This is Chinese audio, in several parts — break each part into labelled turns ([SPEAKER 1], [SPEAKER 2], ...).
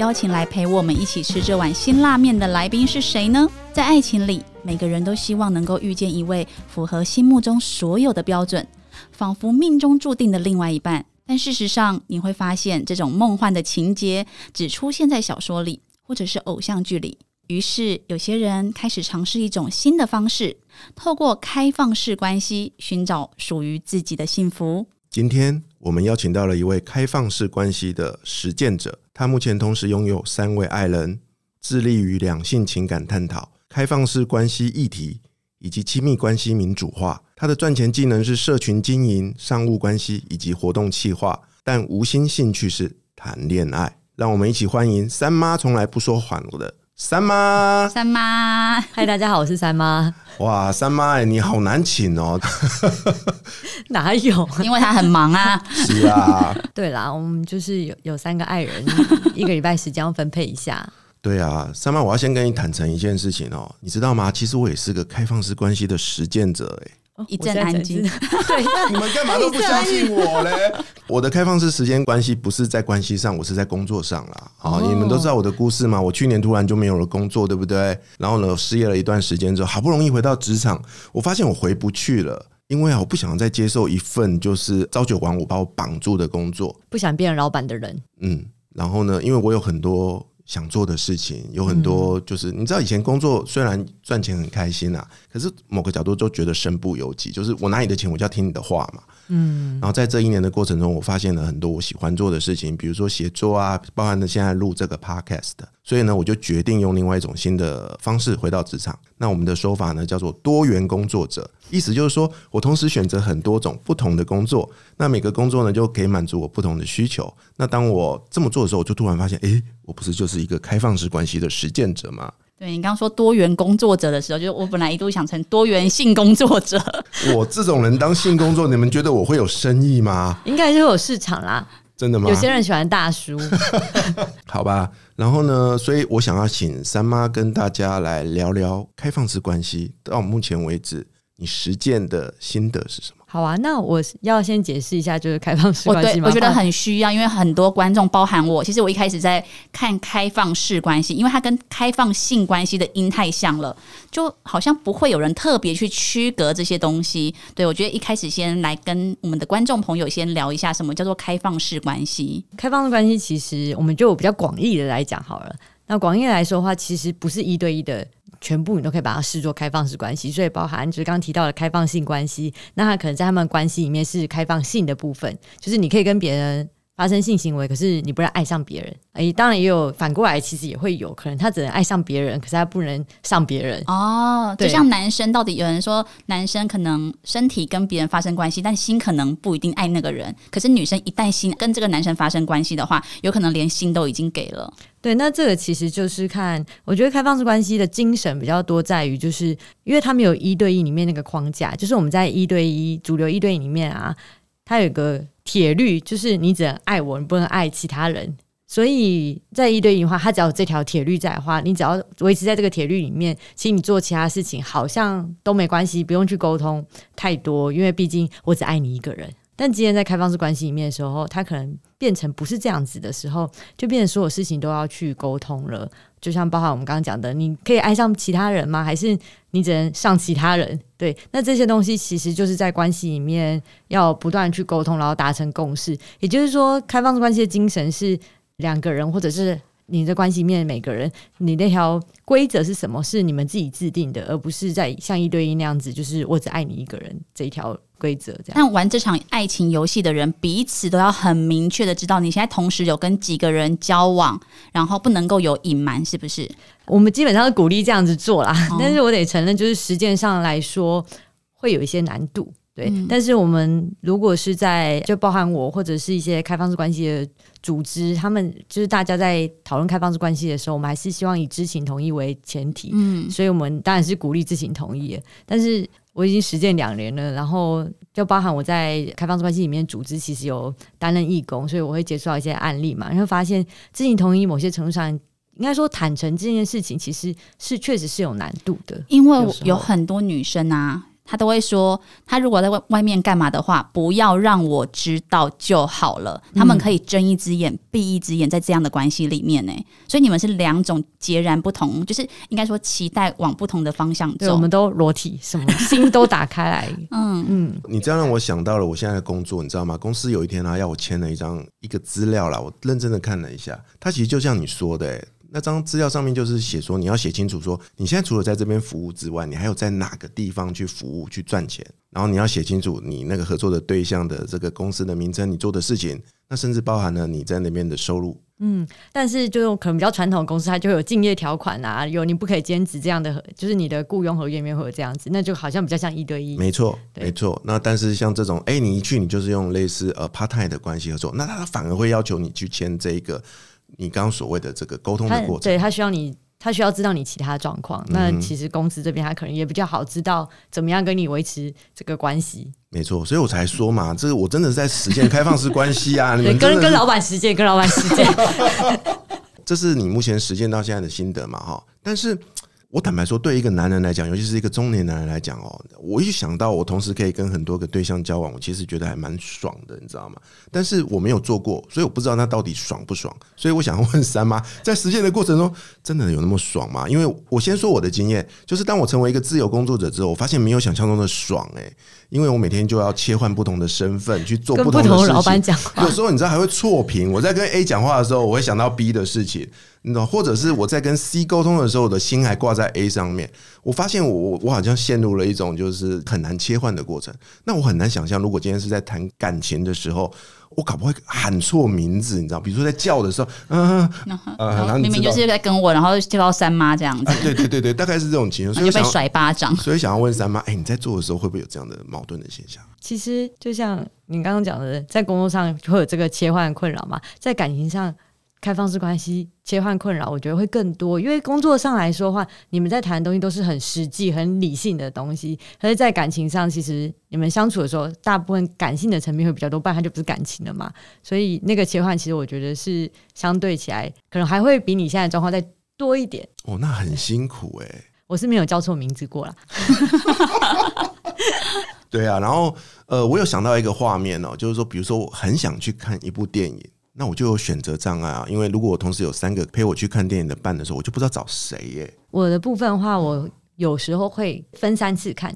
[SPEAKER 1] 邀请来陪我们一起吃这碗辛辣面的来宾是谁呢？在爱情里，每个人都希望能够遇见一位符合心目中所有的标准，仿佛命中注定的另外一半。但事实上，你会发现这种梦幻的情节只出现在小说里或者是偶像剧里。于是，有些人开始尝试一种新的方式，透过开放式关系寻找属于自己的幸福。
[SPEAKER 2] 今天我们邀请到了一位开放式关系的实践者，他目前同时拥有三位爱人，致力于两性情感探讨、开放式关系议题以及亲密关系民主化。他的赚钱技能是社群经营、商务关系以及活动企划，但无心兴趣是谈恋爱。让我们一起欢迎三妈从来不说谎的三妈。
[SPEAKER 1] 三妈，
[SPEAKER 3] 嗨，大家好，我是三妈。
[SPEAKER 2] 哇，三妈哎，你好难请哦。
[SPEAKER 3] 哪有？
[SPEAKER 1] 因为他很忙啊。
[SPEAKER 2] 是啊，
[SPEAKER 3] 对啦，我们就是有有三个爱人，一个礼拜时间要分配一下。
[SPEAKER 2] 对啊，三妈，我要先跟你坦诚一件事情哦，你知道吗？其实我也是个开放式关系的实践者哎。
[SPEAKER 1] 一阵安静。
[SPEAKER 3] 对，
[SPEAKER 2] 你们干嘛都不相信我嘞？我的开放式时间关系不是在关系上，我是在工作上啦。啊，你们都知道我的故事嘛？我去年突然就没有了工作，对不对？然后呢，失业了一段时间之后，好不容易回到职场，我发现我回不去了，因为啊，我不想再接受一份就是朝九晚五把我绑住的工作，
[SPEAKER 3] 不想变成老板的人。
[SPEAKER 2] 嗯，然后呢，因为我有很多。想做的事情有很多，就是你知道，以前工作虽然赚钱很开心啊，可是某个角度都觉得身不由己，就是我拿你的钱，我就要听你的话嘛。嗯，然后在这一年的过程中，我发现了很多我喜欢做的事情，比如说写作啊，包含了现在录这个 podcast。所以呢，我就决定用另外一种新的方式回到职场。那我们的说法呢，叫做多元工作者，意思就是说我同时选择很多种不同的工作，那每个工作呢就可以满足我不同的需求。那当我这么做的时候，我就突然发现，诶，我不是就是一个开放式关系的实践者吗？
[SPEAKER 1] 对你刚刚说多元工作者的时候，就是我本来一度想成多元性工作者。
[SPEAKER 2] 我这种人当性工作，你们觉得我会有生意吗？
[SPEAKER 3] 应该就有市场啦。
[SPEAKER 2] 真的吗？
[SPEAKER 3] 有些人喜欢大叔。
[SPEAKER 2] 好吧，然后呢？所以我想要请三妈跟大家来聊聊开放式关系。到目前为止，你实践的心得是什么？
[SPEAKER 3] 好啊，那我要先解释一下，就是开放式关系
[SPEAKER 1] 吗？我觉得很需要，因为很多观众，包含我，其实我一开始在看开放式关系，因为它跟开放性关系的音太像了，就好像不会有人特别去区隔这些东西。对我觉得一开始先来跟我们的观众朋友先聊一下，什么叫做开放式关系？
[SPEAKER 3] 开放式关系其实我们就比较广义的来讲好了。那广义来说的话，其实不是一对一的。全部你都可以把它视作开放式关系，所以包含就是刚刚提到的开放性关系，那他可能在他们关系里面是开放性的部分，就是你可以跟别人发生性行为，可是你不能爱上别人。诶，当然也有反过来，其实也会有可能他只能爱上别人，可是他不能上别人。
[SPEAKER 1] 哦，就像男生到底有人说，男生可能身体跟别人发生关系，但心可能不一定爱那个人。可是女生一旦心跟这个男生发生关系的话，有可能连心都已经给了。
[SPEAKER 3] 对，那这个其实就是看，我觉得开放式关系的精神比较多在于，就是因为他们有一对一里面那个框架，就是我们在一对一主流一对一里面啊，它有个铁律，就是你只能爱我，你不能爱其他人。所以在一对一的话，他只要有这条铁律在的话，你只要维持在这个铁律里面，其实你做其他事情好像都没关系，不用去沟通太多，因为毕竟我只爱你一个人。但今天在开放式关系里面的时候，他可能变成不是这样子的时候，就变成所有事情都要去沟通了。就像包含我们刚刚讲的，你可以爱上其他人吗？还是你只能上其他人？对，那这些东西其实就是在关系里面要不断去沟通，然后达成共识。也就是说，开放式关系的精神是两个人或者是。你的关系面每个人，你那条规则是什么？是你们自己制定的，而不是在像一对一那样子，就是我只爱你一个人这一条规则。这样，
[SPEAKER 1] 但玩这场爱情游戏的人，彼此都要很明确的知道，你现在同时有跟几个人交往，然后不能够有隐瞒，是不是？
[SPEAKER 3] 我们基本上是鼓励这样子做啦，但是我得承认，就是实践上来说会有一些难度。对，
[SPEAKER 1] 嗯
[SPEAKER 3] 但是我们如果是在就包含我或者是一些开放式关系的组织，他们就是大家在讨论开放式关系的时候，我们还是希望以知情同意为前提，
[SPEAKER 1] 嗯
[SPEAKER 3] 所以我们当然是鼓励知情同意。但是我已经实践两年了，然后就包含我在开放式关系里面组织其实有担任义工，所以我会接触到一些案例嘛，然后发现知情同意某些程度上。应该说，坦诚这件事情其实是确实是有难度的。
[SPEAKER 1] 因为
[SPEAKER 3] 有
[SPEAKER 1] 很多女生啊，她都会说，他如果在外外面干嘛的话，不要让我知道就好了。他们可以睁一只眼闭一只眼，在这样的关系里面呢，所以你们是两种截然不同，就是应该说期待往不同的方向
[SPEAKER 3] 走，我。们都裸体，什么心都打开来。
[SPEAKER 1] 嗯
[SPEAKER 3] 嗯，
[SPEAKER 2] 你这样让我想到了我现在的工作，你知道吗？公司有一天啊，要我签了一张一个资料啦，我认真的看了一下，它其实就像你说的、欸，那张资料上面就是写说，你要写清楚说，你现在除了在这边服务之外，你还有在哪个地方去服务去赚钱，然后你要写清楚你那个合作的对象的这个公司的名称，你做的事情，那甚至包含了你在那边的收入。
[SPEAKER 3] 嗯但是就可能比较传统的公司，它就会有竞业条款啊，有你不可以兼职这样的，就是你的雇佣合约里面会有这样子，那就好像比较像一对一。
[SPEAKER 2] 没错，没错。那但是像这种，哎、你一去你就是用类似呃 part time 的关系合作，那他反而会要求你去签这一个你刚刚所谓的这个沟通的过程。
[SPEAKER 3] 对他需要你，他需要知道你其他状况。
[SPEAKER 2] 嗯
[SPEAKER 3] 那其实公司这边他可能也比较好知道怎么样跟你维持这个关系。
[SPEAKER 2] 没错，所以我才说嘛，这个我真的是在实践开放式关系啊！
[SPEAKER 3] 跟跟老板实践，跟老板实践。
[SPEAKER 2] 这是你目前实践到现在的心得嘛？哈，但是我坦白说，对一个男人来讲，尤其是一个中年男人来讲哦，我一想到我同时可以跟很多个对象交往，我其实觉得还蛮爽的，你知道吗？但是我没有做过，所以我不知道那到底爽不爽。所以我想问三妈，在实践的过程中，真的有那么爽吗？因为我先说我的经验，就是当我成为一个自由工作者之后，我发现没有想象中的爽诶、因为我每天就要切换不同的身份去做不同的事情。
[SPEAKER 3] 老板讲话
[SPEAKER 2] 有时候你知道还会错评。我在跟 A 讲话的时候，我会想到 B 的事情，你懂？或者是我在跟 C 沟通的时候，我的心还挂在 A 上面。我发现我我我好像陷入了一种就是很难切换的过程。那我很难想象，如果今天是在谈感情的时候，我搞不好会喊错名字，你知道？比如说在叫的时候，嗯、呃，然后你知道
[SPEAKER 1] 明明就是在跟我，然后就到三妈这样子，
[SPEAKER 2] 啊，对对对对，大概是这种情况。所以
[SPEAKER 1] 就被，甩巴掌。
[SPEAKER 2] 所以想要问三妈，哎、你在做的时候会不会有这样的矛盾的现象？
[SPEAKER 3] 其实就像你刚刚讲的，在工作上会有这个切换困扰嘛，在感情上开放式关系切换困扰，我觉得会更多。因为工作上来说的话，你们在谈的东西都是很实际、很理性的东西，可是，在感情上，其实你们相处的时候，大部分感性的层面会比较多，不然它就不是感情了嘛。所以那个切换，其实我觉得是相对起来，可能还会比你现在状况再多一点。
[SPEAKER 2] 哦，那很辛苦哎、
[SPEAKER 3] 我是没有叫错名字过啦，
[SPEAKER 2] 对啊，然后呃，我有想到一个画面哦，就是说，比如说我很想去看一部电影，那我就有选择障碍啊，因为如果我同时有三个陪我去看电影的伴的时候，我就不知道找谁耶。
[SPEAKER 3] 我的部分的话，我有时候会分三次看。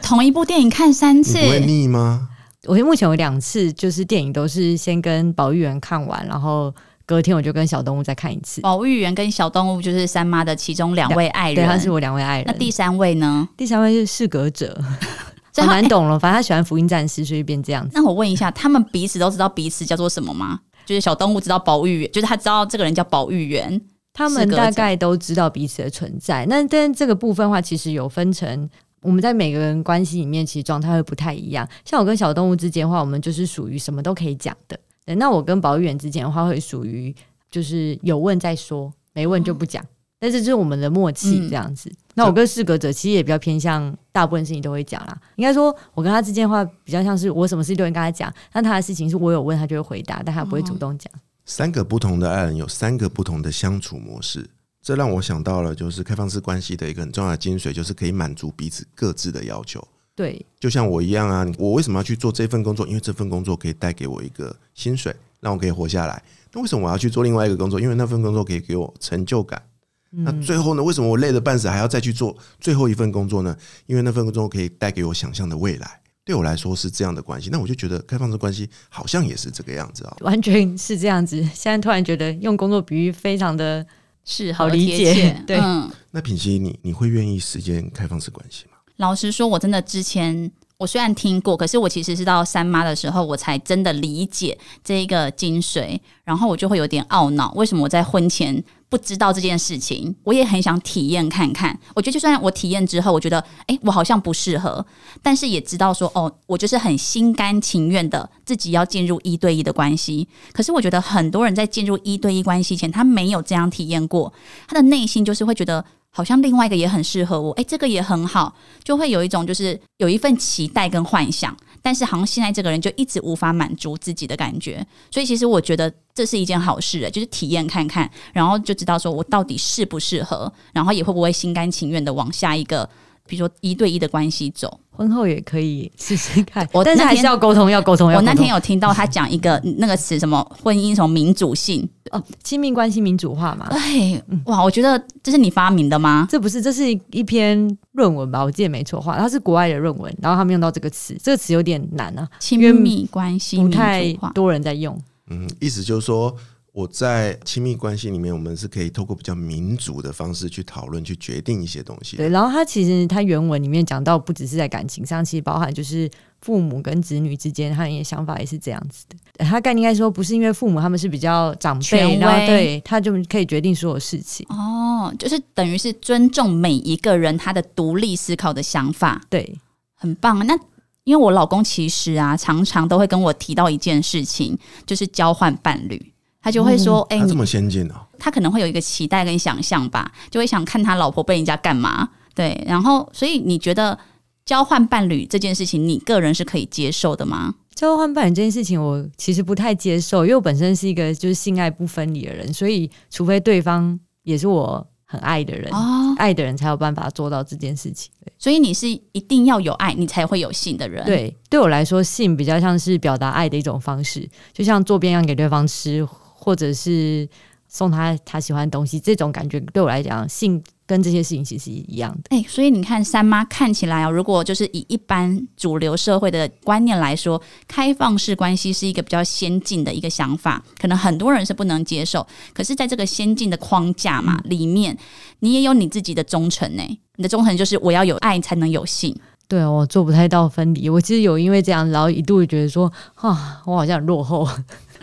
[SPEAKER 1] 同一部电影看三次，
[SPEAKER 2] 不会腻吗？
[SPEAKER 3] 我目前有两次，就是电影都是先跟保育员看完，然后隔天我就跟小动物再看一次。
[SPEAKER 1] 保育员跟小动物就是三妈的其中两位爱人
[SPEAKER 3] 对，
[SPEAKER 1] 人。
[SPEAKER 3] 他是我两位爱人。
[SPEAKER 1] 那第三位呢？
[SPEAKER 3] 第三位是适格者，
[SPEAKER 1] 所以他
[SPEAKER 3] 好难懂了。反正他喜欢福音战士，所以变这样子。
[SPEAKER 1] 那我问一下，他们彼此都知道彼此叫做什么吗？就是小动物知道保育员，就是他知道这个人叫保育员。
[SPEAKER 3] 他们大概都知道彼此的存在。那但这个部分的话，其实有分成。我们在每个人关系里面，其实状态会不太一样。像我跟小动物之间的话，我们就是属于什么都可以讲的。那我跟保育员之间的话，会属于就是有问再说，没问就不讲。但是这是我们的默契
[SPEAKER 1] 嗯
[SPEAKER 3] 这样子。那我跟适格者其实也比较偏向，大部分事情都会讲啦。应该说，我跟他之间的话，比较像是我什么事都会跟他讲，但他的事情是我有问他就会回答，但他不会主动讲。
[SPEAKER 2] 三个不同的爱人有三个不同的相处模式，这让我想到了就是开放式关系的一个很重要的精髓，就是可以满足彼此各自的要求。
[SPEAKER 3] 对，
[SPEAKER 2] 就像我一样啊，我为什么要去做这份工作？因为这份工作可以带给我一个薪水，让我可以活下来。那为什么我要去做另外一个工作？因为那份工作可以给我成就感。那最后呢？为什么我累得半死还要再去做最后一份工作呢？因为那份工作可以带给我想象的未来。对我来说是这样的关系，那我就觉得开放式关系好像也是这个样子啊。
[SPEAKER 3] 完全是这样子。现在突然觉得用工作比喻非常的
[SPEAKER 1] 是
[SPEAKER 3] 好理解 对
[SPEAKER 1] 嗯，
[SPEAKER 2] 那品熙，你你会愿意实践开放式关系吗？
[SPEAKER 1] 老实说，我真的之前我虽然听过，可是我其实是到三妈的时候，我才真的理解这一个精髓，然后我就会有点懊恼，为什么我在婚前不知道这件事情，我也很想体验看看。我觉得就算我体验之后，我觉得诶，我好像不适合，但是也知道说哦，我就是很心甘情愿的自己要进入一对一的关系。可是我觉得很多人在进入一对一关系前，他没有这样体验过，他的内心就是会觉得。好像另外一个也很适合我，哎，这个也很好，就会有一种就是有一份期待跟幻想，但是好像现在这个人就一直无法满足自己的感觉，所以其实我觉得这是一件好事，就是体验看看，然后就知道说我到底适不适合，然后也会不会心甘情愿的往下一个。比如说一对一的关系走，
[SPEAKER 3] 婚后也可以试试看。
[SPEAKER 1] 我
[SPEAKER 3] 但是还是要沟通，要沟通。
[SPEAKER 1] 我那天有听到他讲一个那个词，什么婚姻什么民主性
[SPEAKER 3] 哦，亲密关系民主化嘛。
[SPEAKER 1] 哎，哇，我觉得这是你发明的吗？
[SPEAKER 3] 这不是，这是一篇论文吧？我记得没错，话它是国外的论文，然后他们用到这个词，这个词有点难啊，
[SPEAKER 1] 亲密关系不
[SPEAKER 3] 太多人在用。
[SPEAKER 2] 嗯，意思就是说。我在亲密关系里面，我们是可以透过比较民主的方式去讨论、去决定一些东西。
[SPEAKER 3] 对，然后他其实他原文里面讲到，不只是在感情上，其实包含就是父母跟子女之间，他的想法也是这样子的。他概念应该说，不是因为父母他们是比较长辈，然后对他就可以决定所有事情。
[SPEAKER 1] 哦，就是等于是尊重每一个人他的独立思考的想法。
[SPEAKER 3] 对，
[SPEAKER 1] 很棒。那因为我老公其实啊，常常都会跟我提到一件事情，就是交换伴侣。他就会说：“哎，
[SPEAKER 2] 这么先进哦。”
[SPEAKER 1] 他可能会有一个期待跟想象吧，就会想看他老婆被人家干嘛。对，然后所以你觉得交换伴侣这件事情，你个人是可以接受的吗？
[SPEAKER 3] 交换伴侣这件事情，我其实不太接受，因为我本身是一个就是性爱不分离的人，所以除非对方也是我很爱的人，爱的人才有办法做到这件事情。
[SPEAKER 1] 所以你是一定要有爱，你才会有性的人。
[SPEAKER 3] 对，对我来说，性比较像是表达爱的一种方式，就像做便当给对方吃。或者是送他他喜欢的东西，这种感觉对我来讲，性跟这些事情其实一样的。
[SPEAKER 1] 哎，所以你看，三妈看起来啊，如果就是以一般主流社会的观念来说，开放式关系是一个比较先进的一个想法，可能很多人是不能接受。可是，在这个先进的框架嘛里面，你也有你自己的忠诚呢。你的忠诚就是我要有爱才能有性。
[SPEAKER 3] 对我做不太到分离。我其实有因为这样，然后一度觉得说，啊，我好像很落后。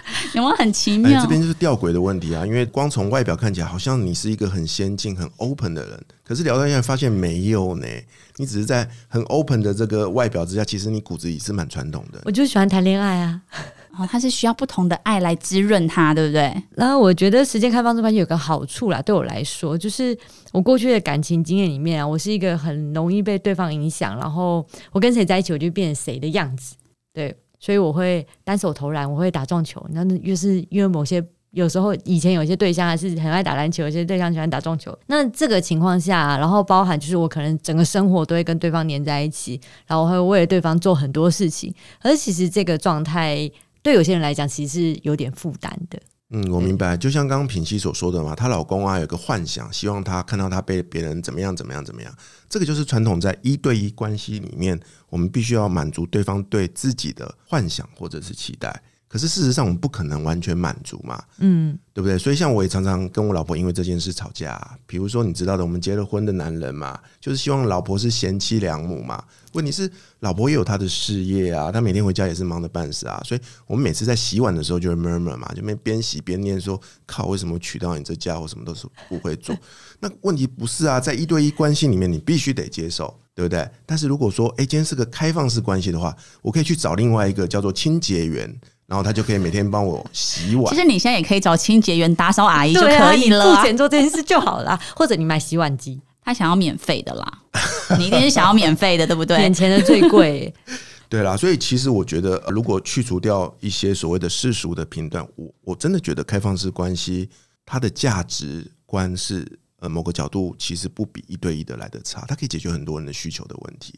[SPEAKER 1] 有没有很奇妙？
[SPEAKER 2] 这边就是吊诡的问题啊！因为光从外表看起来，好像你是一个很先进、很 open 的人，可是聊到现在发现没有呢。你只是在很 open 的这个外表之下，其实你骨子里是蛮传统的。
[SPEAKER 3] 我就喜欢谈恋爱啊！
[SPEAKER 1] 哦，他是需要不同的爱来滋润他，对不对？
[SPEAKER 3] 然后我觉得时间开放这关系有个好处啦，对我来说，就是我过去的感情经验里面啊，我是一个很容易被对方影响，然后我跟谁在一起，我就变成谁的样子，对。所以我会单手投篮，我会打撞球。那越是因为某些有时候以前有些对象还是很爱打篮球，有些对象喜欢打撞球。那这个情况下，然后包含就是我可能整个生活都会跟对方黏在一起，然后会为了对方做很多事情。而其实这个状态对有些人来讲，其实是有点负担的。
[SPEAKER 2] 嗯，我明白。就像刚刚品熙所说的嘛，她老公啊有个幻想，希望她看到她被别人怎么样怎么样怎么样。这个就是传统在一对一关系里面，我们必须要满足对方对自己的幻想或者是期待。可是事实上，我们不可能完全满足嘛，嗯，对不对？所以像我也常常跟我老婆因为这件事吵架。比如说，你知道的，我们结了婚的男人嘛，就是希望老婆是贤妻良母嘛。问题是，老婆也有她的事业啊，她每天回家也是忙得半死啊。所以我们每次在洗碗的时候就会 murmur 嘛，就边边洗边念说：“靠，为什么娶到你这家伙什么都是不会做？”那问题不是啊，在一对一关系里面，你必须得接受，对不对？但是如果说，哎，今天是个开放式关系的话，我可以去找另外一个叫做清洁员。然后他就可以每天帮我洗碗。
[SPEAKER 1] 其实你现在也可以找清洁员、打扫阿姨就可以了，
[SPEAKER 3] 付钱做这件事就好了。或者你买洗碗机，
[SPEAKER 1] 他想要免费的啦，你一定是 想要免费的，对不对？
[SPEAKER 3] 免钱的最贵。
[SPEAKER 2] 对啦，所以其实我觉得，如果去除掉一些所谓的世俗的评断，我我真的觉得开放式关系它的价值观是呃某个角度其实不比一对一的来的差，它可以解决很多人的需求的问题。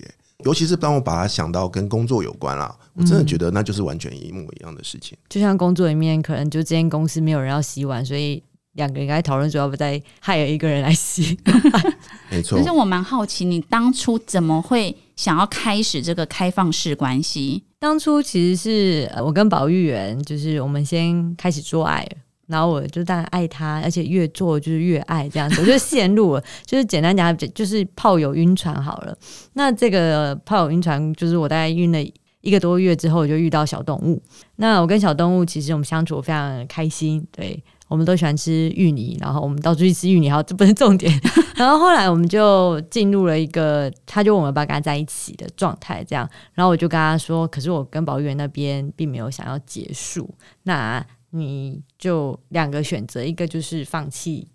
[SPEAKER 2] 尤其是当我把它想到跟工作有关啦，我真的觉得那就是完全一模一样的事情。
[SPEAKER 3] 就像工作里面，可能就这间公司没有人要洗碗，所以两个人该讨论说要不再害有一个人来洗。
[SPEAKER 2] 没错。
[SPEAKER 1] 可是我蛮好奇，你当初怎么会想要开始这个开放式关系？
[SPEAKER 3] 当初其实是我跟保育员，就是我们先开始做爱。然后我就当然爱他，而且越做就是越爱这样子，我就陷入了。就是简单讲，就是炮友晕船好了。那这个炮友晕船，就是我大概晕了一个多月之后，就遇到小动物。那我跟小动物其实我们相处非常开心，对我们都喜欢吃芋泥，然后我们到处去吃芋泥，好，这不是重点。然后后来我们就进入了一个，他就问我们要不要跟他在一起的状态，这样。然后我就跟他说，可是我跟保育员那边并没有想要结束，那你就两个选择，一个就是放弃，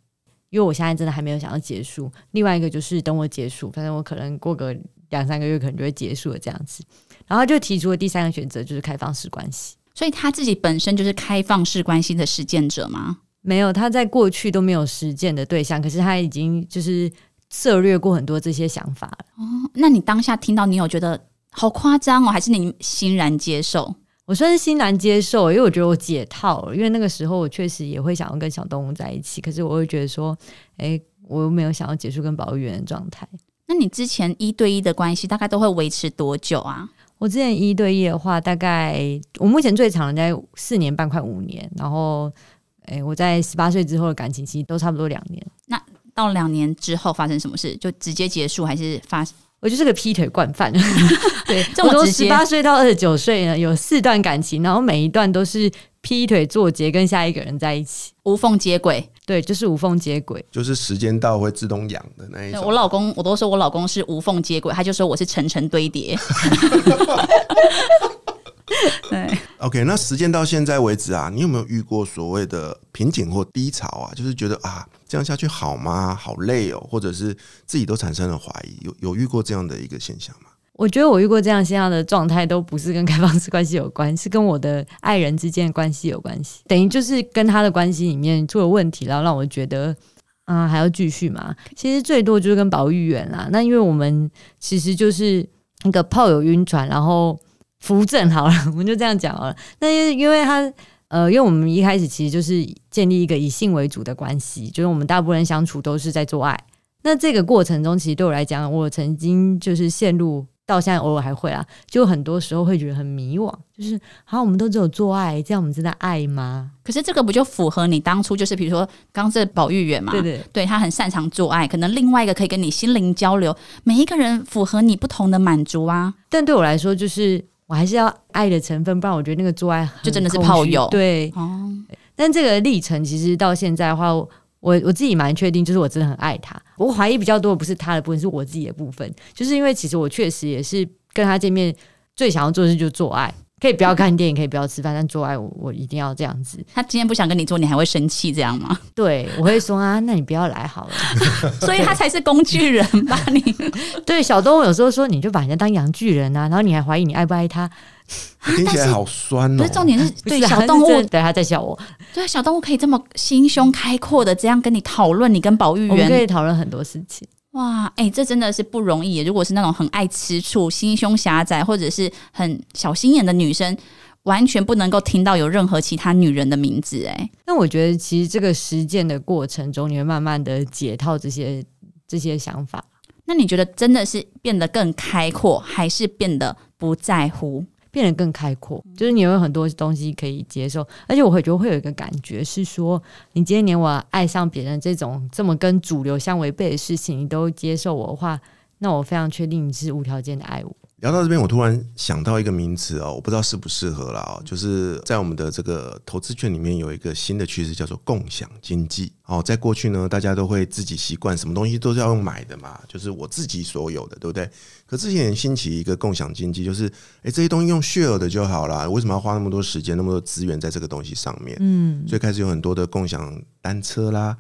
[SPEAKER 3] 因为我现在真的还没有想要结束；另外一个就是等我结束，反正我可能过个两三个月可能就会结束了这样子。然后就提出了第三个选择，就是开放式关系。
[SPEAKER 1] 所以他自己本身就是开放式关系的实践者吗？
[SPEAKER 3] 没有，他在过去都没有实践的对象，可是他已经就是涉略过很多这些想法了。
[SPEAKER 1] 哦，那你当下听到，你有觉得好夸张哦，还是你欣然接受？
[SPEAKER 3] 我算是欣然接受，因为我觉得我解套了。因为那个时候我确实也会想要跟小动物在一起，可是我会觉得说，哎，我又没有想要结束跟保育员的状态。
[SPEAKER 1] 那你之前一对一的关系大概都会维持多久啊？
[SPEAKER 3] 我之前一对一的话，大概我目前最长在四年半，快五年。然后，哎，我在十八岁之后的感情其实都差不多两年。
[SPEAKER 1] 那到两年之后发生什么事，就直接结束，还是发？
[SPEAKER 3] 我就是个劈腿惯犯。对，
[SPEAKER 1] 我
[SPEAKER 3] 从。十八岁到二十九岁呢，有四段感情，然后每一段都是劈腿做结，跟下一个人在一起，
[SPEAKER 1] 无缝接轨。
[SPEAKER 3] 对，就是无缝接轨，
[SPEAKER 2] 就是时间到会自动养的那一种。
[SPEAKER 1] 我老公，我都说我老公是无缝接轨，他就说我是层层堆叠。对
[SPEAKER 2] ，OK，那时间到现在为止啊，你有没有遇过所谓的瓶颈或低潮啊？就是觉得啊，这样下去好吗？好累哦，或者是自己都产生了怀疑，有有遇过这样的一个现象吗？
[SPEAKER 3] 我觉得我遇过这样现象的状态，都不是跟开放式关系有关，是跟我的爱人之间的关系有关系。等于就是跟他的关系里面出了问题，然后让我觉得，啊，还要继续嘛？其实最多就是跟保育员啦。那因为我们其实就是那个炮友晕船，然后扶正 好了，我们就这样讲好了。那因为他，呃，因为我们一开始其实就是建立一个以性为主的关系，就是我们大部分人相处都是在做爱。那这个过程中，其实对我来讲，我曾经就是陷入。到现在偶尔还会啊，就很多时候会觉得很迷惘，就是好，我们都只有做爱，这样我们真的爱吗？
[SPEAKER 1] 可是这个不就符合你当初就是，比如说刚这保育员嘛，
[SPEAKER 3] 对对，
[SPEAKER 1] 对他很擅长做爱，可能另外一个可以跟你心灵交流，每一个人符合你不同的满足啊。
[SPEAKER 3] 但对我来说，就是我还是要爱的成分，不然我觉得那个做爱
[SPEAKER 1] 就真的是泡友。
[SPEAKER 3] 对哦，但这个历程其实到现在的话。我我自己蛮确定，就是我真的很爱他。我怀疑比较多的不是他的部分，是我自己的部分。就是因为其实我确实也是跟他见面最想要做的事就是做爱，可以不要看电影，可以不要吃饭，但做爱我我一定要这样子。
[SPEAKER 1] 他今天不想跟你做，你还会生气这样吗？
[SPEAKER 3] 对，我会说啊，那你不要来好了。
[SPEAKER 1] 所以他才是工具人吧？你
[SPEAKER 3] 对小动物有时候说你就把人家当洋巨人啊，然后你还怀疑你爱不爱他。
[SPEAKER 2] 听起来好酸哦！
[SPEAKER 1] 不是重点是对小动物，
[SPEAKER 3] 对他在笑我。
[SPEAKER 1] 对小动物可以这么心胸开阔的这样跟你讨论，你跟保育员
[SPEAKER 3] 可以讨论很多事情。
[SPEAKER 1] 哇，哎，这真的是不容易。如果是那种很爱吃醋、心胸狭窄或者是很小心眼的女生，完全不能够听到有任何其他女人的名字。哎，
[SPEAKER 3] 那我觉得其实这个实践的过程中，你会慢慢的解套这些这些想法。
[SPEAKER 1] 那你觉得真的是变得更开阔，还是变得不在乎？
[SPEAKER 3] 变得更开阔，就是你有很多东西可以接受，而且我会觉得会有一个感觉是说，你今天连我爱上别人这种这么跟主流相违背的事情，你都接受我的话，那我非常确定你是无条件的爱我。
[SPEAKER 2] 聊到这边，我突然想到一个名词哦，我不知道适不适合了哦，就是在我们的这个投资圈里面有一个新的趋势，叫做共享经济。哦，在过去呢，大家都会自己习惯什么东西都是要用买的嘛，就是我自己所有的，对不对？可之前兴起一个共享经济，就是哎，这些东西用 share 的就好了，为什么要花那么多时间、那么多资源在这个东西上面？嗯，所以开始有很多的共享单车啦。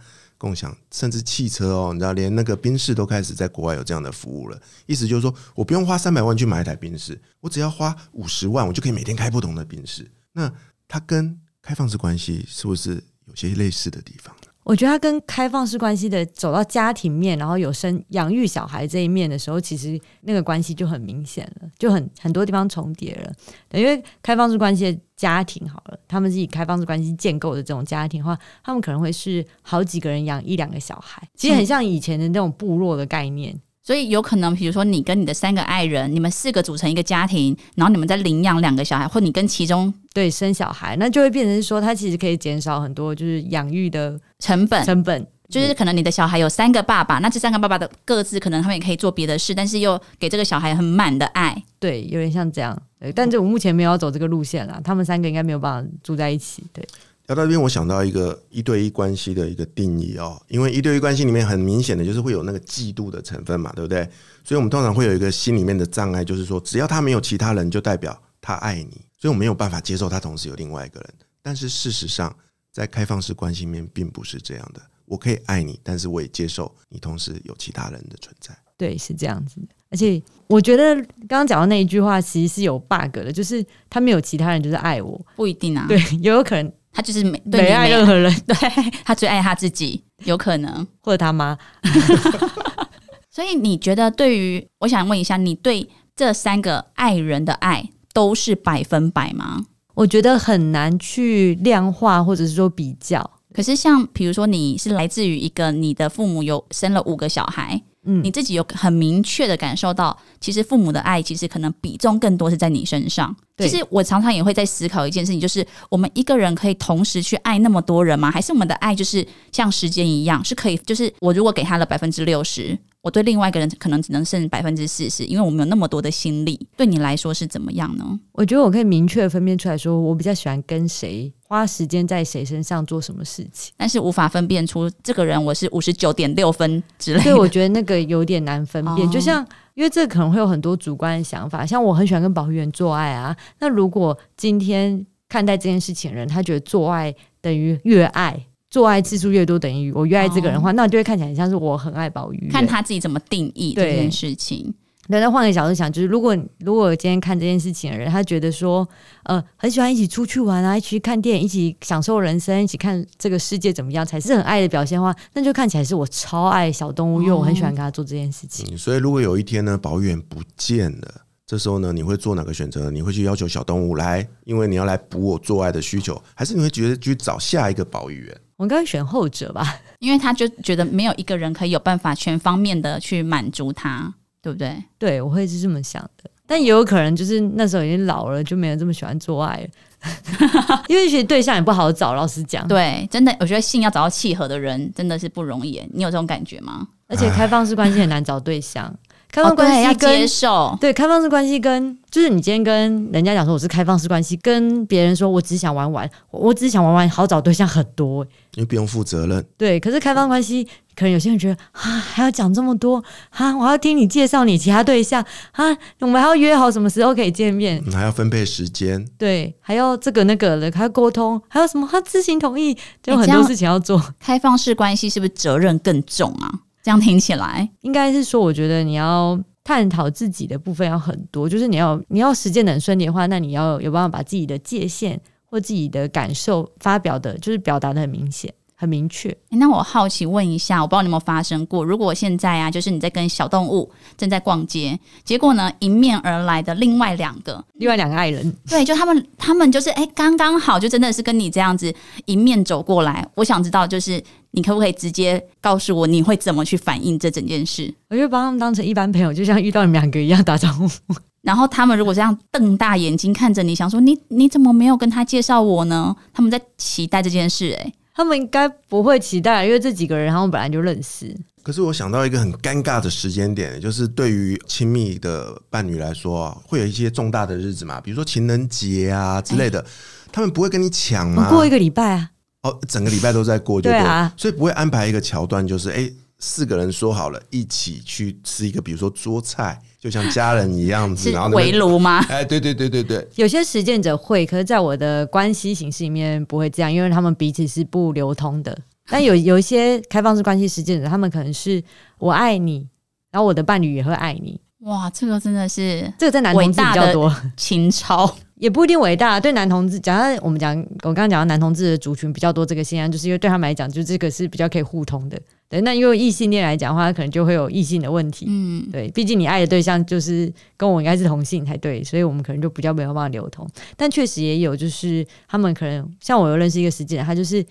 [SPEAKER 2] 共享甚至汽车哦，你知道，连那个宾士都开始在国外有这样的服务了。意思就是说我不用花三百万去买一台宾士，我只要花五十万，我就可以每天开不同的宾士。那它跟开放式关系是不是有些类似的地方？
[SPEAKER 3] 我觉得他跟开放式关系的走到家庭面，然后有生养育小孩这一面的时候，其实那个关系就很明显了，就很很多地方重叠了。因为开放式关系的家庭好了，他们是以开放式关系建构的这种家庭的话，他们可能会是好几个人养一两个小孩，其实很像以前的那种部落的概念。
[SPEAKER 1] 所以有可能，比如说你跟你的三个爱人，你们四个组成一个家庭，然后你们再领养两个小孩，或你跟其中
[SPEAKER 3] 对生小孩，那就会变成说，它其实可以减少很多就是养育的
[SPEAKER 1] 成本。
[SPEAKER 3] 成本
[SPEAKER 1] 就是可能你的小孩有三个爸爸，那这三个爸爸的各自可能他们也可以做别的事，但是又给这个小孩很满的爱。
[SPEAKER 3] 对，有点像这样。对，但这我目前没有要走这个路线啦，他们三个应该没有办法住在一起。对。
[SPEAKER 2] 聊到这边，我想到一个一对一关系的一个定义哦，因为一对一关系里面很明显的就是会有那个嫉妒的成分嘛，对不对？所以我们通常会有一个心里面的障碍，就是说只要他没有其他人，就代表他爱你，所以我没有办法接受他同时有另外一个人。但是事实上，在开放式关系里面并不是这样的，我可以爱你，但是我也接受你同时有其他人的存在。
[SPEAKER 3] 对，是这样子的。而且我觉得刚刚讲到那一句话，其实是有 bug 的，就是他没有其他人，就是爱我。
[SPEAKER 1] 不一定啊，
[SPEAKER 3] 对，也有可能
[SPEAKER 1] 他就是没对
[SPEAKER 3] 没爱任何人，
[SPEAKER 1] 对他最爱他自己，有可能。
[SPEAKER 3] 或者他妈。
[SPEAKER 1] 所以你觉得，对于我想问一下，你对这三个爱人的爱都是百分百吗？
[SPEAKER 3] 我觉得很难去量化，或者是说比较。
[SPEAKER 1] 可是像比如说，你是来自于一个你的父母有生了五个小孩，
[SPEAKER 3] 嗯
[SPEAKER 1] 你自己有很明确的感受到，其实父母的爱其实可能比重更多是在你身上。其实我常常也会在思考一件事情，就是我们一个人可以同时去爱那么多人吗？还是我们的爱就是像时间一样，是可以，就是我如果给他了百分之六十，我对另外一个人可能只能剩百分之四十，因为我们有那么多的心力。对你来说是怎么样呢？
[SPEAKER 3] 我觉得我可以明确分辨出来说，我比较喜欢跟谁花时间在谁身上做什么事情。
[SPEAKER 1] 但是无法分辨出这个人我是五十九点六分之类的。
[SPEAKER 3] 所以我觉得那个有点难分辨，
[SPEAKER 1] 哦
[SPEAKER 3] 就像因为这可能会有很多主观的想法，像我很喜欢跟保育员做爱啊。那如果今天看待这件事情的人，他觉得做爱等于越爱，做爱次数越多等于我越爱这个人的话，那就会看起来很像是我很爱保育员。
[SPEAKER 1] 看他自己怎么定义这件事情。
[SPEAKER 3] 对，那换个角度想，就是如果如果今天看这件事情的人，他觉得说，呃，很喜欢一起出去玩啊，一起去看电影，一起享受人生，一起看这个世界怎么样，才是很爱的表现的话，那就看起来是我超爱小动物，因为我很喜欢跟他做这件事情。
[SPEAKER 2] 嗯，所以如果有一天呢，保育员不见了，这时候呢，你会做哪个选择？你会去要求小动物来，因为你要来补我做爱的需求，还是你会觉得去找下一个保育员？
[SPEAKER 3] 我应该会选后者吧？
[SPEAKER 1] 因为他就觉得没有一个人可以有办法全方面的去满足他，对不对？
[SPEAKER 3] 对，我会是这么想的。但也有可能就是那时候已经老了，就没有这么喜欢做爱了，因为其实对象也不好找。老实讲，
[SPEAKER 1] 对，真的，我觉得性要找到契合的人真的是不容易。你有这种感觉吗？
[SPEAKER 3] 而且开放式关系很难找对象，开
[SPEAKER 1] 哦，
[SPEAKER 3] 放关系跟、
[SPEAKER 1] 接受。
[SPEAKER 3] 对，开放式关系跟就是你今天跟人家讲说我是开放式关系，跟别人说我只想玩玩，我我只想玩玩，好找对象很多欸。
[SPEAKER 2] 因为不用负责任。
[SPEAKER 3] 对，可是开放关系，可能有些人觉得啊，还要讲这么多啊，我要听你介绍你其他对象啊，我们还要约好什么时候可以见面，
[SPEAKER 2] 嗯还要分配时间，
[SPEAKER 3] 对，还要这个那个的，还要沟通，还有什么他自行同意，就很多事情要做。
[SPEAKER 1] 开放式关系是不是责任更重啊？这样听起来，
[SPEAKER 3] 应该是说，我觉得你要探讨自己的部分要很多，就是你要你要实践的很顺利的话，那你要有办法把自己的界限或自己的感受发表的，就是表达的很明显、很明确。
[SPEAKER 1] 诶那我好奇问一下，我不知道你有没有发生过，如果现在啊，就是你在跟小动物正在逛街，结果呢，迎面而来的另外两个，
[SPEAKER 3] 另外两个爱人，
[SPEAKER 1] 对，就他们，他们就是哎，刚刚好，就真的是跟你这样子迎面走过来。我想知道，就是你可不可以直接告诉我，你会怎么去反应这整件事？
[SPEAKER 3] 我就把他们当成一般朋友，就像遇到你们两个一样打招呼。
[SPEAKER 1] 然后他们如果这样瞪大眼睛看着你，想说你你怎么没有跟他介绍我呢？他们在期待这件事、哎，
[SPEAKER 3] 他们应该不会期待，因为这几个人他们本来就认识。
[SPEAKER 2] 可是我想到一个很尴尬的时间点，就是对于亲密的伴侣来说啊，会有一些重大的日子嘛，比如说情人节啊之类的，他们不会跟你抢吗？
[SPEAKER 3] 过一个礼拜啊，
[SPEAKER 2] 哦，整个礼拜都在过就對
[SPEAKER 3] 对啊
[SPEAKER 2] 所以不会安排一个桥段，就是哎、四个人说好了一起去吃一个，比如说桌菜，就像家人一样子，然后那边
[SPEAKER 1] 炉吗？
[SPEAKER 2] 哎，对对对对对，
[SPEAKER 3] 有些实践者会，可是在我的关系形式里面不会这样，因为他们彼此是不流通的。但有有一些开放式关系实践者，他们可能是我爱你，然后我的伴侣也会爱你。
[SPEAKER 1] 哇，这个真的是
[SPEAKER 3] 这个在男同志比较多，
[SPEAKER 1] 情操。
[SPEAKER 3] 也不一定伟大。对男同志，讲到我们讲，我刚刚讲到男同志的族群比较多这个现象，就是因为对他们来讲，就这个是比较可以互通的。对，那因为异性恋来讲的话，可能就会有异性的问题。
[SPEAKER 1] 嗯，
[SPEAKER 3] 对，毕竟你爱的对象就是跟我应该是同性才对，所以我们可能就比较没有办法流通。但确实也有，就是他们可能像我有认识一个实践人，他就是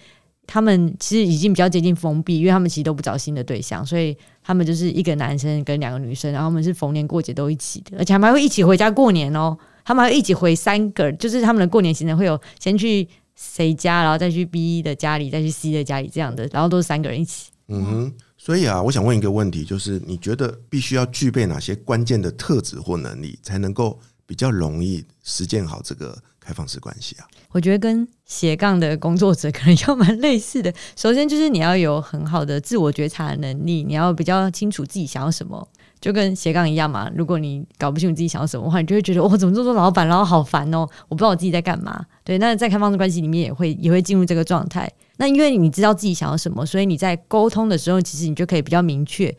[SPEAKER 3] 他们其实已经比较接近封闭，因为他们其实都不找新的对象，所以他们就是一个男生跟两个女生，然后他们是逢年过节都一起的，而且他们还会一起回家过年哦。他们还会一起回三个，就是他们的过年行程会有先去谁家，然后再去 B 的家里，再去 C 的家里这样的，然后都是三个人一起。
[SPEAKER 2] 嗯哼。所以啊，我想问一个问题，就是你觉得必须要具备哪些关键的特质或能力，才能够比较容易实践好这个开放式关系啊？
[SPEAKER 3] 我觉得跟斜杠的工作者可能要蛮类似的。首先就是你要有很好的自我觉察的能力，你要比较清楚自己想要什么，就跟斜杠一样嘛。如果你搞不清楚自己想要什么的话，你就会觉得我 怎么做做老板，然后好烦哦，我不知道我自己在干嘛。对，那在开放式关系里面也会也会进入这个状态。那因为你知道自己想要什么，所以你在沟通的时候，其实你就可以比较明确。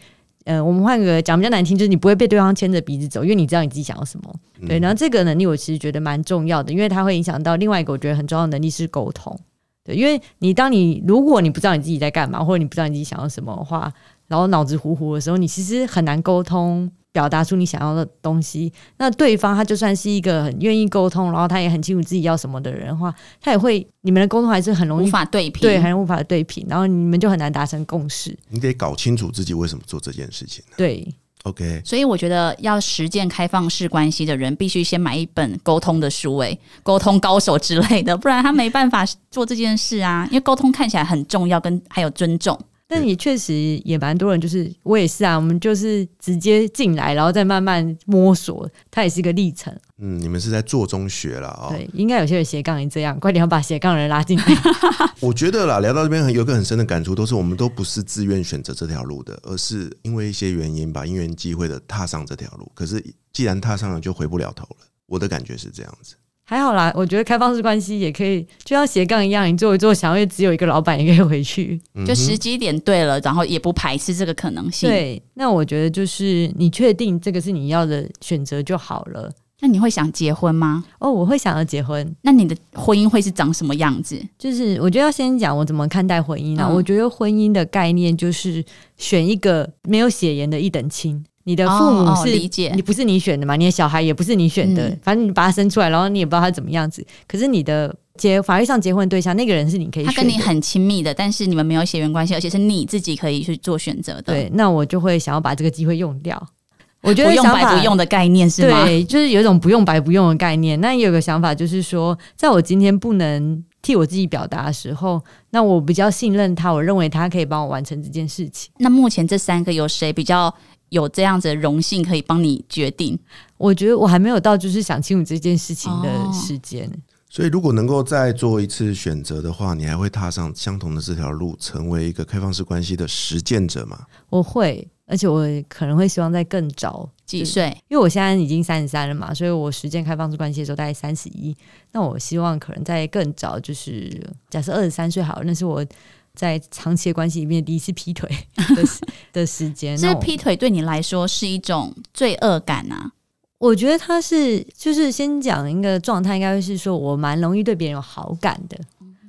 [SPEAKER 3] 呃，我们换个讲比较难听，就是你不会被对方牵着鼻子走，因为你知道你自己想要什么。对，然后这个能力我其实觉得蛮重要的，因为它会影响到另外一个我觉得很重要的能力是沟通。对，因为你当你如果你不知道你自己在干嘛，或者你不知道你自己想要什么的话，然后脑子糊糊的时候，你其实很难沟通。表达出你想要的东西，那对方他就算是一个很愿意沟通，然后他也很清楚自己要什么的人的话，他也会你们的沟通还是很容易
[SPEAKER 1] 无法对平，
[SPEAKER 3] 对，很无法对平，然后你们就很难达成共识。
[SPEAKER 2] 你得搞清楚自己为什么做这件事情。
[SPEAKER 3] 对
[SPEAKER 2] ，OK。
[SPEAKER 1] 所以我觉得要实践开放式关系的人，必须先买一本沟通的书，诶，沟通高手之类的，不然他没办法做这件事啊。因为沟通看起来很重要，跟还有尊重。
[SPEAKER 3] 但也确实也蛮多人，就是我也是啊，我们就是直接进来，然后再慢慢摸索，它也是一个历程。
[SPEAKER 2] 嗯，你们是在做中学了啊？
[SPEAKER 3] 对，应该有些人斜杠也这样，快点要把斜杠人拉进来。
[SPEAKER 2] 我觉得啦，聊到这边有一个很深的感触，都是我们都不是自愿选择这条路的，而是因为一些原因把因缘机会的踏上这条路。可是既然踏上了，就回不了头了。我的感觉是这样子。
[SPEAKER 3] 还好啦，我觉得开放式关系也可以，就像斜杠一样，你做一做，想要只有一个老板也可以回去，
[SPEAKER 1] 就时机点对了，然后也不排斥这个可能性。
[SPEAKER 3] 对，那我觉得就是你确定这个是你要的选择就好了。
[SPEAKER 1] 那你会想结婚吗？
[SPEAKER 3] 哦，我会想要结婚。
[SPEAKER 1] 那你的婚姻会是长什么样子？
[SPEAKER 3] 就是我觉得要先讲我怎么看待婚姻啊。我觉得婚姻的概念就是选一个没有血缘的一等亲。你的父母是
[SPEAKER 1] 理解
[SPEAKER 3] 你不是你选的嘛？你的小孩也不是你选的，反正你把他生出来，然后你也不知道他怎么样子。可是你的结法律上结婚对象那个人是你可以，他
[SPEAKER 1] 跟你很亲密的，但是你们没有血缘关系，而且是你自己可以去做选择的。
[SPEAKER 3] 对，那我就会想要把这个机会用掉。我觉得
[SPEAKER 1] 不用白不用的概念是
[SPEAKER 3] 吗？对，就是有一种不用白不用的概念。那也有个想法，就是说，在我今天不能替我自己表达的时候，那我比较信任他，我认为他可以帮我完成这件事情。
[SPEAKER 1] 那目前这三个有谁比较？有这样子的荣幸可以帮你决定，
[SPEAKER 3] 我觉得我还没有到就是想清楚这件事情的时间。
[SPEAKER 2] 所以，如果能够再做一次选择的话，你还会踏上相同的这条路，成为一个开放式关系的实践者吗？
[SPEAKER 3] 我会，而且我可能会希望在更早
[SPEAKER 1] 几岁，
[SPEAKER 3] 因为我现在已经三十三了嘛，所以我实践开放式关系的时候大概三十一。那我希望可能在更早，就是假设二十三岁好了，那是我。在长期的关系里面，第一次劈腿的 的时间，
[SPEAKER 1] 这劈腿对你来说是一种罪恶感啊？
[SPEAKER 3] 我觉得他是，就是先讲一个状态，应该是说我蛮容易对别人有好感的。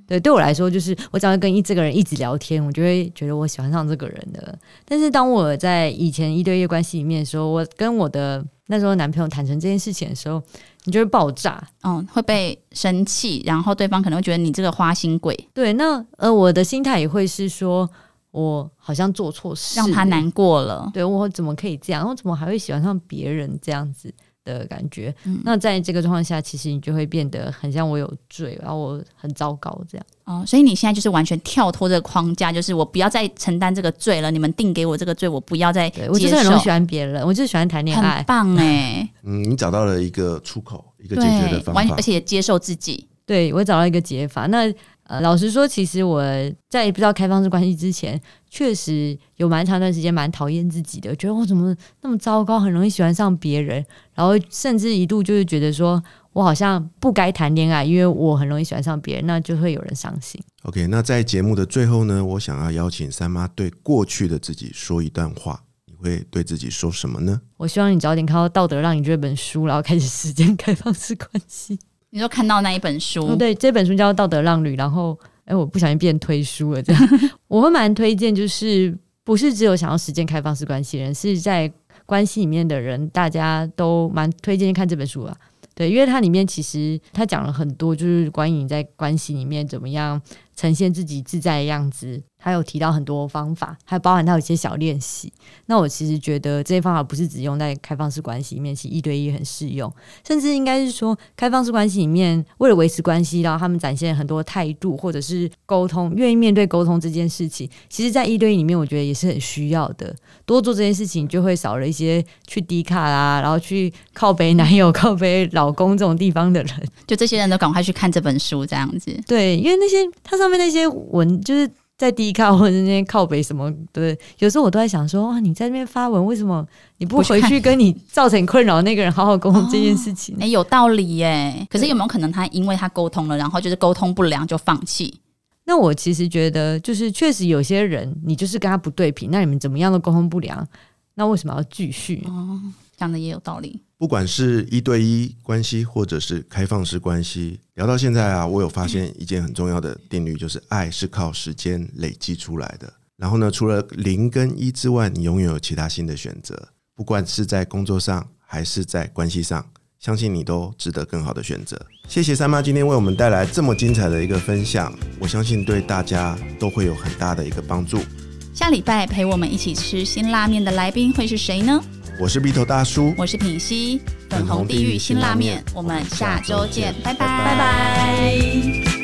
[SPEAKER 3] 对，对我来说，就是我只要跟一这个人一直聊天，我就会觉得我喜欢上这个人的。但是当我在以前一对一关系里面的时候，我跟我的那时候男朋友坦诚这件事情的时候，你就会爆炸，
[SPEAKER 1] 嗯，会被生气，然后对方可能会觉得你这个花心鬼。
[SPEAKER 3] 对，那呃，我的心态也会是说，我好像做错事，
[SPEAKER 1] 让他难过了。
[SPEAKER 3] 对我怎么可以这样？我怎么还会喜欢上别人这样子？的感觉，那在这个状况下，其实你就会变得很像我有罪，然后我很糟糕这样。
[SPEAKER 1] 哦，所以你现在就是完全跳脱这个框架，就是我不要再承担这个罪了。你们定给我这个罪，我不要再。
[SPEAKER 3] 我就是很喜欢别人，我就是喜欢谈恋爱，
[SPEAKER 1] 很棒哎。
[SPEAKER 2] 嗯，你找到了一个出口，一个解决的方法，
[SPEAKER 1] 而且接受自己。
[SPEAKER 3] 对我找到一个解法。那呃，老实说，其实我在不知道开放式关系之前，确实有蛮长一段时间蛮讨厌自己的，觉得我怎么那么糟糕，很容易喜欢上别人，然后甚至一度就是觉得说我好像不该谈恋爱，因为我很容易喜欢上别人，那就会有人伤心。
[SPEAKER 2] OK，那在节目的最后呢，我想要邀请三妈对过去的自己说一段话，你会对自己说什么呢？
[SPEAKER 3] 我希望你早点看到《道德让你》这本书，然后开始实践开放式关系。
[SPEAKER 1] 你就看到那一本书，
[SPEAKER 3] 对，这本书叫《道德让女》，然后，哎，我不小心变推书了，这样，我会蛮推荐，就是不是只有想要实践开放式关系人，是在关系里面的人，大家都蛮推荐看这本书啊。对，因为它里面其实它讲了很多，就是关于你在关系里面怎么样呈现自己自在的样子。他有提到很多方法，还包含他有一些小练习。那我其实觉得这些方法不是只用在开放式关系里面，其实一对一很适用，甚至应该是说开放式关系里面，为了维持关系，然后他们展现很多态度，或者是沟通，愿意面对沟通这件事情，其实，在一对一里面，我觉得也是很需要的。多做这件事情，就会少了一些去低卡啦，然后去靠背男友、靠背老公这种地方的人。
[SPEAKER 1] 就这些人都赶快去看这本书，这样子。
[SPEAKER 3] 对，因为那些它上面那些文，就是在低靠或者那些靠北什么，对，有时候我都在想说，哇，你在那边发文，为什么你不回去跟你造成困扰那个人好好沟通这件事情？
[SPEAKER 1] 哎，有道理耶。可是有没有可能他因为他沟通了，然后就是沟通不良就放弃？
[SPEAKER 3] 那我其实觉得，就是确实有些人，你就是跟他不对频，那你们怎么样都沟通不良，那为什么要继续？
[SPEAKER 1] 哦，讲的也有道理。
[SPEAKER 2] 不管是一对一关系，或者是开放式关系，聊到现在啊，我有发现一件很重要的定律，就是爱是靠时间累积出来的。然后呢，除了零跟一之外，你永远有其他新的选择。不管是在工作上，还是在关系上，相信你都值得更好的选择。谢谢三妈今天为我们带来这么精彩的一个分享，我相信对大家都会有很大的一个帮助。
[SPEAKER 1] 下礼拜陪我们一起吃辛拉面的来宾会是谁呢？
[SPEAKER 2] 我是鼻头大叔，
[SPEAKER 1] 我是品溪，粉红地狱辛拉面，我们下周见，拜拜。
[SPEAKER 3] 拜拜。